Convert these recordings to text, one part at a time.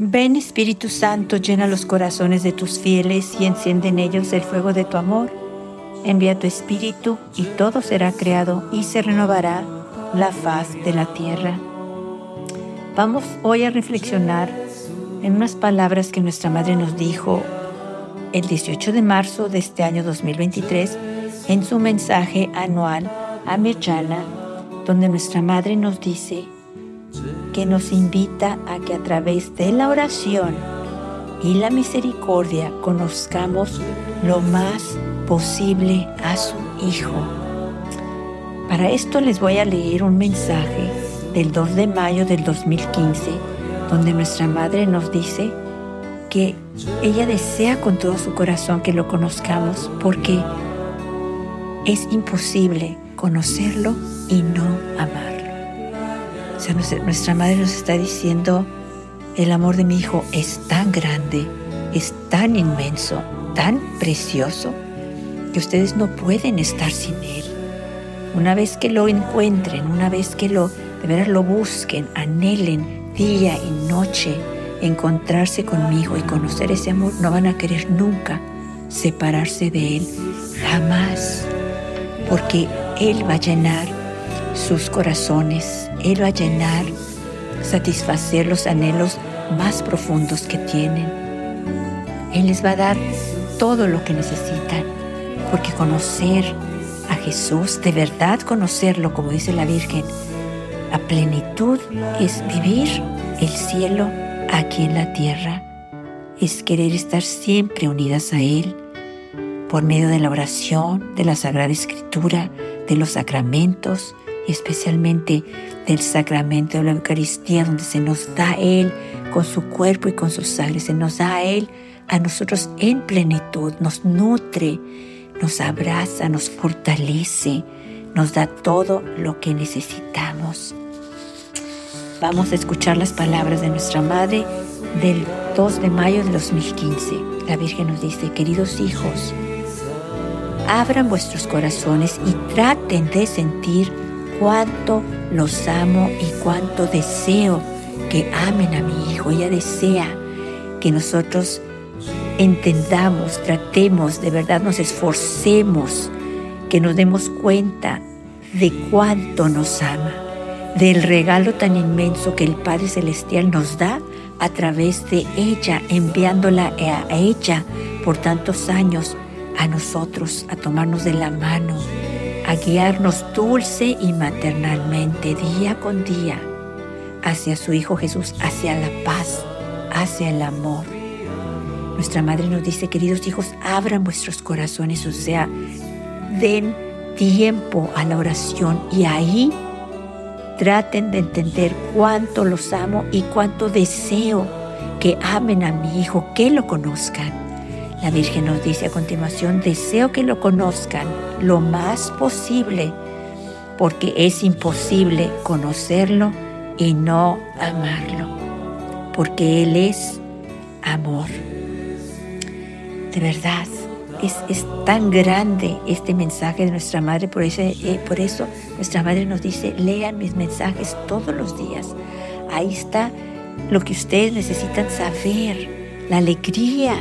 Ven Espíritu Santo, llena los corazones de tus fieles y enciende en ellos el fuego de tu amor. Envía tu Espíritu y todo será creado y se renovará la faz de la tierra. Vamos hoy a reflexionar en unas palabras que nuestra Madre nos dijo el 18 de marzo de este año 2023 en su mensaje anual a Mirjana, donde nuestra Madre nos dice, que nos invita a que a través de la oración y la misericordia conozcamos lo más posible a su Hijo. Para esto les voy a leer un mensaje del 2 de mayo del 2015, donde nuestra Madre nos dice que ella desea con todo su corazón que lo conozcamos porque es imposible conocerlo y no amar nuestra madre nos está diciendo, el amor de mi hijo es tan grande, es tan inmenso, tan precioso, que ustedes no pueden estar sin él. Una vez que lo encuentren, una vez que lo, de lo busquen, anhelen día y noche, encontrarse conmigo y conocer ese amor, no van a querer nunca separarse de él, jamás, porque él va a llenar sus corazones. Él va a llenar, satisfacer los anhelos más profundos que tienen. Él les va a dar todo lo que necesitan, porque conocer a Jesús, de verdad conocerlo, como dice la Virgen, a plenitud es vivir el cielo aquí en la tierra, es querer estar siempre unidas a Él por medio de la oración, de la Sagrada Escritura, de los sacramentos, especialmente del sacramento de la Eucaristía, donde se nos da Él con su cuerpo y con su sangre, se nos da a Él a nosotros en plenitud, nos nutre, nos abraza, nos fortalece, nos da todo lo que necesitamos. Vamos a escuchar las palabras de nuestra Madre del 2 de mayo de 2015. La Virgen nos dice, queridos hijos, abran vuestros corazones y traten de sentir cuánto los amo y cuánto deseo que amen a mi hijo. Ella desea que nosotros entendamos, tratemos, de verdad nos esforcemos, que nos demos cuenta de cuánto nos ama, del regalo tan inmenso que el Padre Celestial nos da a través de ella, enviándola a ella por tantos años a nosotros, a tomarnos de la mano, a guiarnos dulce y maternalmente día con día hacia su Hijo Jesús, hacia la paz, hacia el amor. Nuestra Madre nos dice, queridos hijos, abran vuestros corazones, o sea, den tiempo a la oración y ahí traten de entender cuánto los amo y cuánto deseo que amen a mi Hijo, que lo conozcan. La Virgen nos dice a continuación, deseo que lo conozcan lo más posible, porque es imposible conocerlo y no amarlo, porque Él es amor. De verdad, es, es tan grande este mensaje de nuestra Madre, por, ese, eh, por eso nuestra Madre nos dice, lean mis mensajes todos los días. Ahí está lo que ustedes necesitan saber, la alegría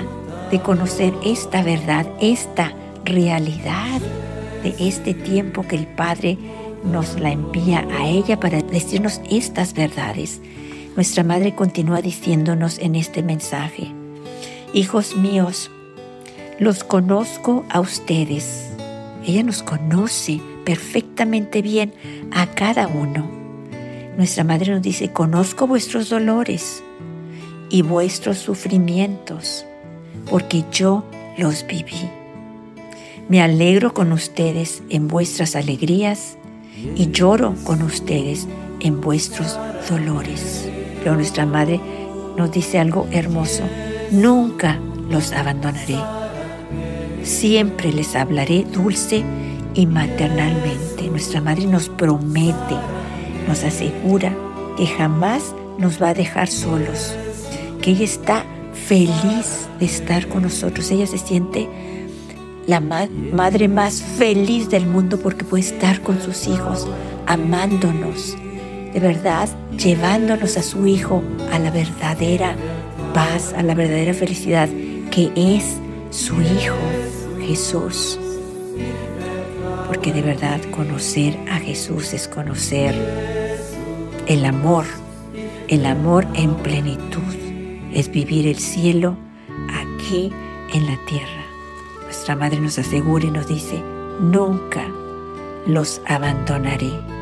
de conocer esta verdad, esta realidad de este tiempo que el Padre nos la envía a ella para decirnos estas verdades. Nuestra Madre continúa diciéndonos en este mensaje, Hijos míos, los conozco a ustedes. Ella nos conoce perfectamente bien a cada uno. Nuestra Madre nos dice, conozco vuestros dolores y vuestros sufrimientos porque yo los viví. Me alegro con ustedes en vuestras alegrías y lloro con ustedes en vuestros dolores. Pero nuestra Madre nos dice algo hermoso. Nunca los abandonaré. Siempre les hablaré dulce y maternalmente. Nuestra Madre nos promete, nos asegura que jamás nos va a dejar solos, que ella está feliz de estar con nosotros. Ella se siente la madre más feliz del mundo porque puede estar con sus hijos, amándonos, de verdad, llevándonos a su hijo a la verdadera paz, a la verdadera felicidad que es su hijo Jesús. Porque de verdad conocer a Jesús es conocer el amor, el amor en plenitud, es vivir el cielo aquí en la tierra. Nuestra Madre nos asegura y nos dice, nunca los abandonaré